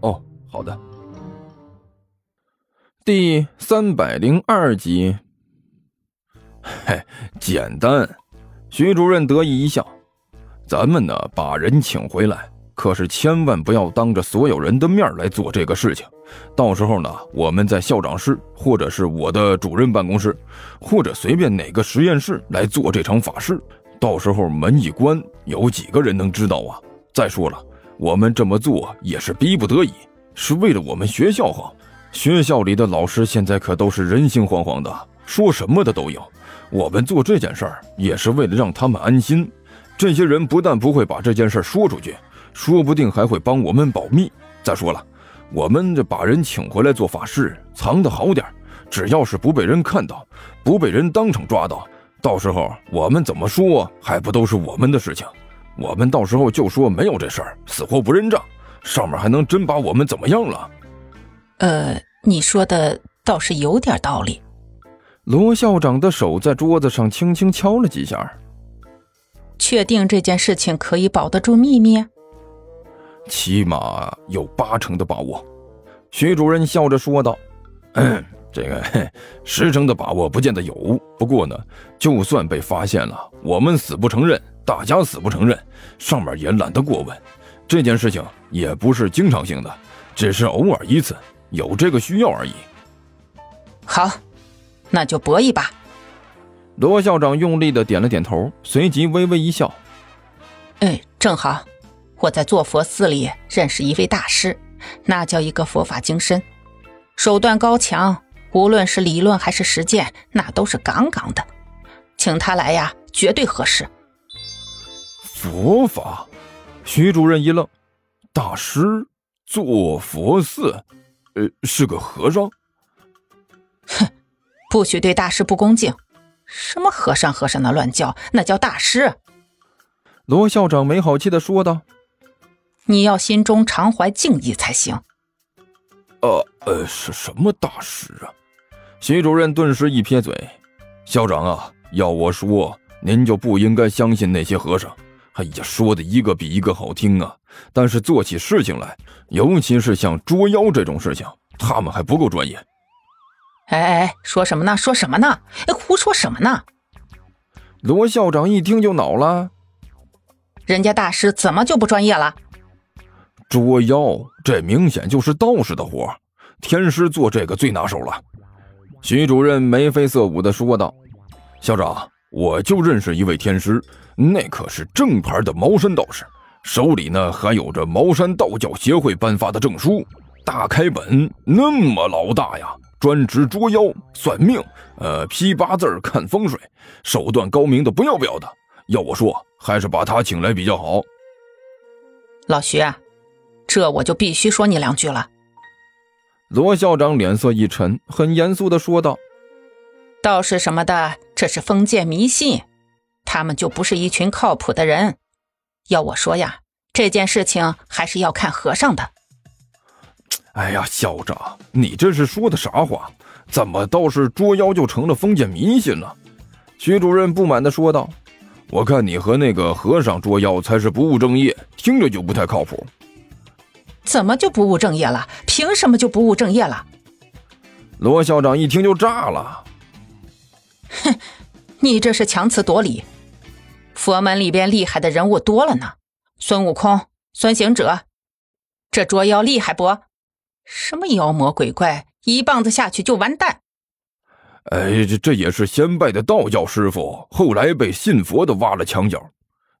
哦，好的。第三百零二集。嘿，简单。徐主任得意一笑：“咱们呢，把人请回来，可是千万不要当着所有人的面来做这个事情。到时候呢，我们在校长室，或者是我的主任办公室，或者随便哪个实验室来做这场法事。到时候门一关，有几个人能知道啊？再说了，我们这么做也是逼不得已，是为了我们学校好。学校里的老师现在可都是人心惶惶的，说什么的都有。”我们做这件事儿也是为了让他们安心。这些人不但不会把这件事说出去，说不定还会帮我们保密。再说了，我们这把人请回来做法事，藏得好点只要是不被人看到，不被人当场抓到，到时候我们怎么说还不都是我们的事情？我们到时候就说没有这事儿，死活不认账，上面还能真把我们怎么样了？呃，你说的倒是有点道理。罗校长的手在桌子上轻轻敲了几下。确定这件事情可以保得住秘密？起码有八成的把握。徐主任笑着说道：“这个十成的把握不见得有。不过呢，就算被发现了，我们死不承认，大家死不承认，上面也懒得过问。这件事情也不是经常性的，只是偶尔一次，有这个需要而已。”好。那就搏一把。罗校长用力的点了点头，随即微微一笑：“哎，正好，我在坐佛寺里认识一位大师，那叫一个佛法精深，手段高强，无论是理论还是实践，那都是杠杠的。请他来呀，绝对合适。”佛法？徐主任一愣：“大师坐佛寺？呃，是个和尚？”哼。不许对大师不恭敬！什么和尚和尚的乱叫，那叫大师。罗校长没好气的说道：“你要心中常怀敬意才行。”呃呃，是什么大师啊？徐主任顿时一撇嘴：“校长啊，要我说，您就不应该相信那些和尚。哎呀，说的一个比一个好听啊，但是做起事情来，尤其是像捉妖这种事情，他们还不够专业。”哎哎哎，说什么呢？说什么呢？哎，胡说什么呢？罗校长一听就恼了，人家大师怎么就不专业了？捉妖，这明显就是道士的活，天师做这个最拿手了。徐主任眉飞色舞的说道：“校长，我就认识一位天师，那可是正牌的茅山道士，手里呢还有着茅山道教协会颁发的证书，大开本，那么老大呀。”专职捉妖、算命，呃，批八字、看风水，手段高明的不要不要的。要我说，还是把他请来比较好。老徐，这我就必须说你两句了。罗校长脸色一沉，很严肃的说道：“道士什么的，这是封建迷信，他们就不是一群靠谱的人。要我说呀，这件事情还是要看和尚的。”哎呀，校长，你这是说的啥话？怎么倒是捉妖就成了封建迷信了？徐主任不满地说道：“我看你和那个和尚捉妖才是不务正业，听着就不太靠谱。”怎么就不务正业了？凭什么就不务正业了？罗校长一听就炸了：“哼，你这是强词夺理！佛门里边厉害的人物多了呢，孙悟空、孙行者，这捉妖厉害不？”什么妖魔鬼怪，一棒子下去就完蛋。哎，这这也是先拜的道教师傅，后来被信佛的挖了墙角。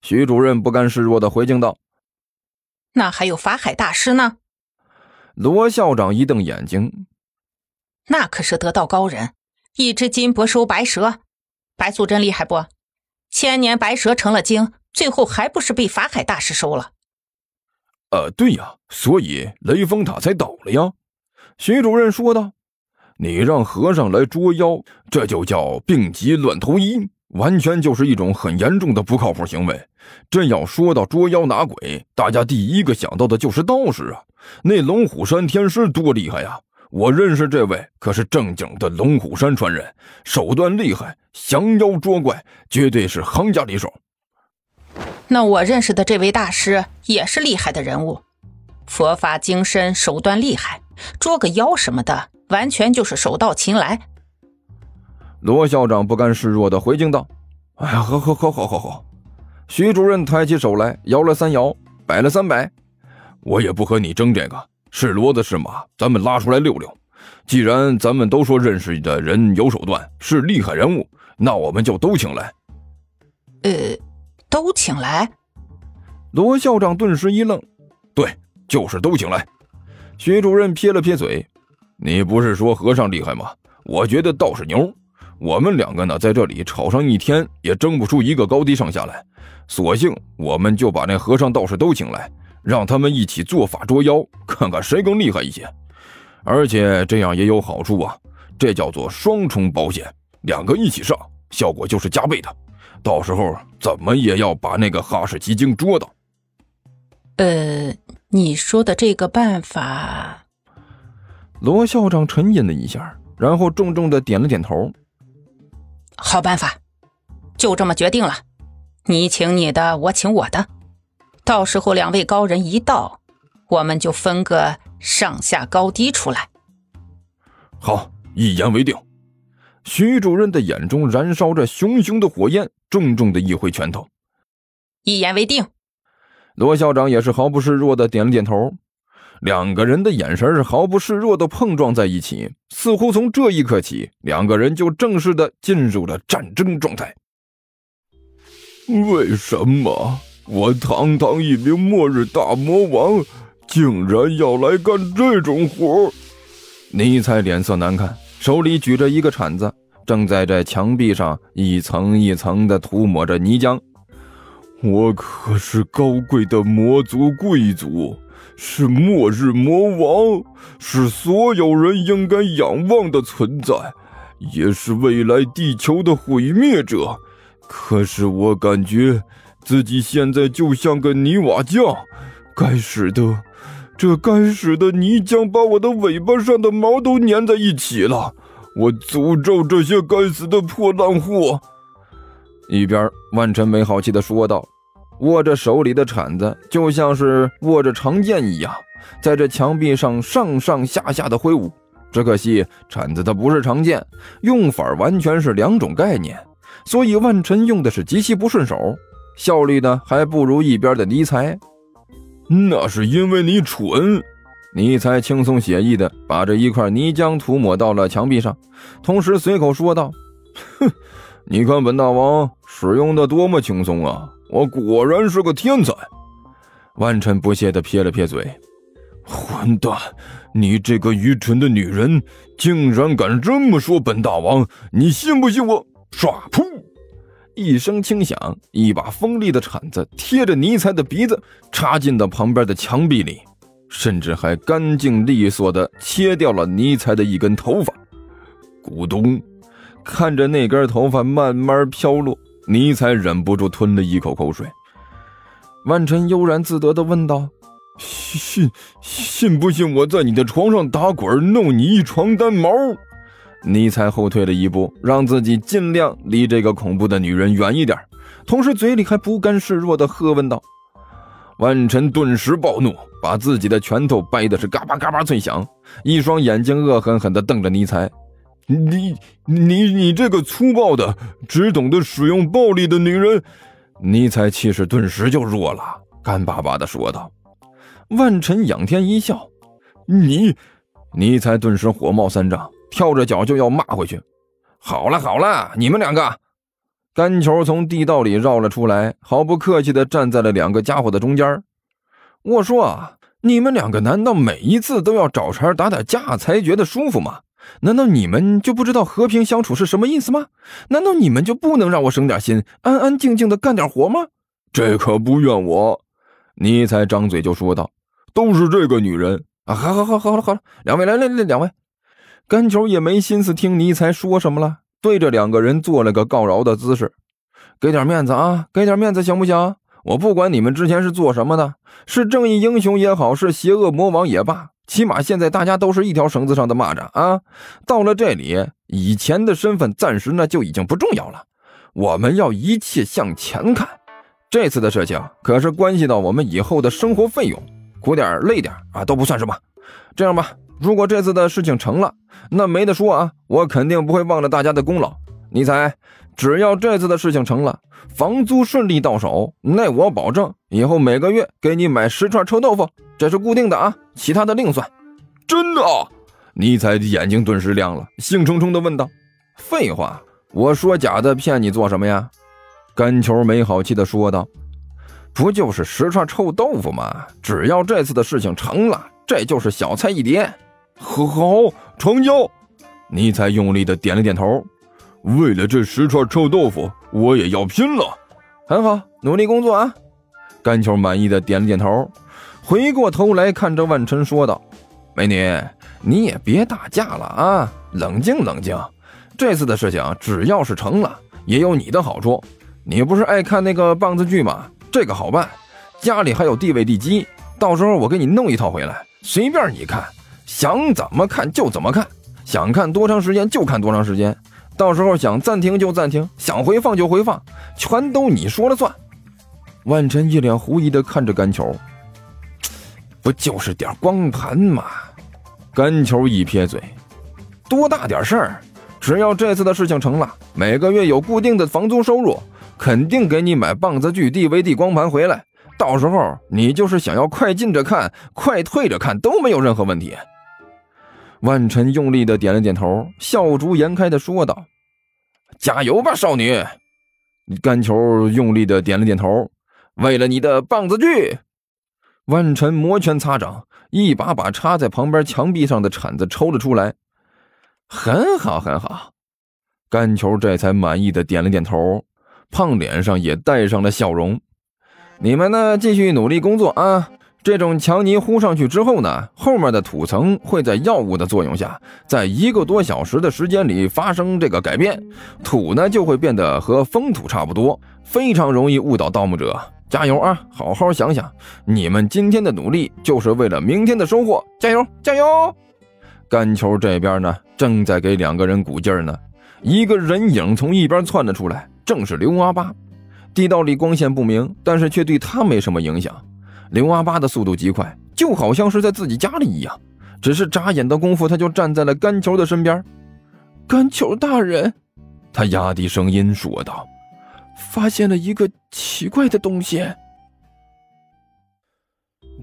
徐主任不甘示弱的回敬道：“那还有法海大师呢？”罗校长一瞪眼睛：“那可是得道高人，一只金帛收白蛇，白素贞厉害不？千年白蛇成了精，最后还不是被法海大师收了？”呃，对呀，所以雷峰塔才倒了呀。徐主任说道：“你让和尚来捉妖，这就叫病急乱投医，完全就是一种很严重的不靠谱行为。朕要说到捉妖拿鬼，大家第一个想到的就是道士啊。那龙虎山天师多厉害呀！我认识这位可是正经的龙虎山传人，手段厉害，降妖捉怪绝对是行家里手。那我认识的这位大师也是厉害的人物，佛法精深，手段厉害。”捉个妖什么的，完全就是手到擒来。罗校长不甘示弱的回敬道：“哎呀，好好好好好好。”徐主任抬起手来，摇了三摇，摆了三摆。我也不和你争这个，是骡子是马，咱们拉出来溜溜。既然咱们都说认识的人有手段，是厉害人物，那我们就都请来。呃，都请来？罗校长顿时一愣：“对，就是都请来。”徐主任撇了撇嘴：“你不是说和尚厉害吗？我觉得道士牛。我们两个呢，在这里吵上一天，也争不出一个高低上下来。索性我们就把那和尚道士都请来，让他们一起做法捉妖，看看谁更厉害一些。而且这样也有好处啊，这叫做双重保险，两个一起上，效果就是加倍的。到时候怎么也要把那个哈士奇精捉到。”呃。你说的这个办法，罗校长沉吟了一下，然后重重的点了点头。好办法，就这么决定了。你请你的，我请我的。到时候两位高人一到，我们就分个上下高低出来。好，一言为定。徐主任的眼中燃烧着熊熊的火焰，重重的一挥拳头。一言为定。罗校长也是毫不示弱的点了点头，两个人的眼神是毫不示弱的碰撞在一起，似乎从这一刻起，两个人就正式的进入了战争状态。为什么我堂堂一名末日大魔王，竟然要来干这种活？尼采脸色难看，手里举着一个铲子，正在这墙壁上一层一层的涂抹着泥浆。我可是高贵的魔族贵族，是末日魔王，是所有人应该仰望的存在，也是未来地球的毁灭者。可是我感觉自己现在就像个泥瓦匠，该死的，这该死的泥浆把我的尾巴上的毛都粘在一起了。我诅咒这些该死的破烂货！一边，万晨没好气的说道，握着手里的铲子，就像是握着长剑一样，在这墙壁上上上下下的挥舞。只可惜，铲子它不是长剑，用法完全是两种概念，所以万晨用的是极其不顺手，效率呢还不如一边的尼才。那是因为你蠢。尼才轻松写意的把这一块泥浆涂抹到了墙壁上，同时随口说道：“哼。”你看本大王使用的多么轻松啊！我果然是个天才。万晨不屑的撇了撇嘴：“混蛋！你这个愚蠢的女人，竟然敢这么说本大王！你信不信我？”唰！噗！一声轻响，一把锋利的铲子贴着尼才的鼻子插进了旁边的墙壁里，甚至还干净利索地切掉了尼才的一根头发。咕咚！看着那根头发慢慢飘落，尼才忍不住吞了一口口水。万晨悠然自得地问道：“信信不信我在你的床上打滚，弄你一床单毛？”尼才后退了一步，让自己尽量离这个恐怖的女人远一点，同时嘴里还不甘示弱地喝问道：“万晨顿时暴怒，把自己的拳头掰的是嘎巴嘎巴脆响，一双眼睛恶狠狠地瞪着尼才。”你你你这个粗暴的、只懂得使用暴力的女人！尼采气势顿时就弱了，干巴巴的说道。万晨仰天一笑：“你……”尼才顿时火冒三丈，跳着脚就要骂回去。好了好了，你们两个！干球从地道里绕了出来，毫不客气的站在了两个家伙的中间。我说啊，你们两个难道每一次都要找茬打打架才觉得舒服吗？难道你们就不知道和平相处是什么意思吗？难道你们就不能让我省点心，安安静静的干点活吗？这可不怨我。尼才张嘴就说道，都是这个女人啊！好好好好了好了，两位来来来，两位，甘球也没心思听尼才说什么了，对着两个人做了个告饶的姿势，给点面子啊，给点面子行不行？我不管你们之前是做什么的，是正义英雄也好，是邪恶魔王也罢，起码现在大家都是一条绳子上的蚂蚱啊！到了这里，以前的身份暂时呢就已经不重要了，我们要一切向前看。这次的事情可是关系到我们以后的生活费用，苦点累点啊都不算什么。这样吧，如果这次的事情成了，那没得说啊，我肯定不会忘了大家的功劳。你猜，只要这次的事情成了，房租顺利到手，那我保证以后每个月给你买十串臭豆腐，这是固定的啊，其他的另算。真的？尼采眼睛顿时亮了，兴冲冲地问道：“废话，我说假的骗你做什么呀？”甘球没好气地说道：“不就是十串臭豆腐吗？只要这次的事情成了，这就是小菜一碟。”好，成交。尼采用力的点了点头。为了这十串臭豆腐，我也要拼了。很好，努力工作啊！甘球满意的点了点头，回过头来看着万晨说道：“美女，你也别打架了啊，冷静冷静。这次的事情只要是成了，也有你的好处。”你不是爱看那个棒子剧吗？这个好办，家里还有地位地基，到时候我给你弄一套回来，随便你看，想怎么看就怎么看，想看多长时间就看多长时间，到时候想暂停就暂停，想回放就回放，全都你说了算。万晨一脸狐疑的看着甘球，不就是点光盘吗？甘球一撇嘴，多大点事儿？只要这次的事情成了，每个月有固定的房租收入。肯定给你买棒子剧 DVD 光盘回来，到时候你就是想要快进着看，快退着看都没有任何问题。万晨用力的点了点头，笑逐颜开的说道：“加油吧，少女！”甘球用力的点了点头。为了你的棒子剧，万晨摩拳擦掌，一把把插在旁边墙壁上的铲子抽了出来。很好，很好。甘球这才满意的点了点头。胖脸上也带上了笑容。你们呢，继续努力工作啊！这种墙泥糊上去之后呢，后面的土层会在药物的作用下，在一个多小时的时间里发生这个改变，土呢就会变得和风土差不多，非常容易误导盗墓者。加油啊！好好想想，你们今天的努力就是为了明天的收获。加油，加油！干球这边呢，正在给两个人鼓劲儿呢，一个人影从一边窜了出来。正是刘阿八，地道里光线不明，但是却对他没什么影响。刘阿八的速度极快，就好像是在自己家里一样。只是眨眼的功夫，他就站在了甘球的身边。甘球大人，他压低声音说道：“发现了一个奇怪的东西。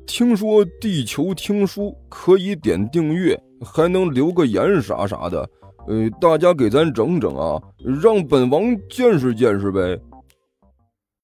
听说地球听书可以点订阅，还能留个言啥啥的。”呃，大家给咱整整啊，让本王见识见识呗。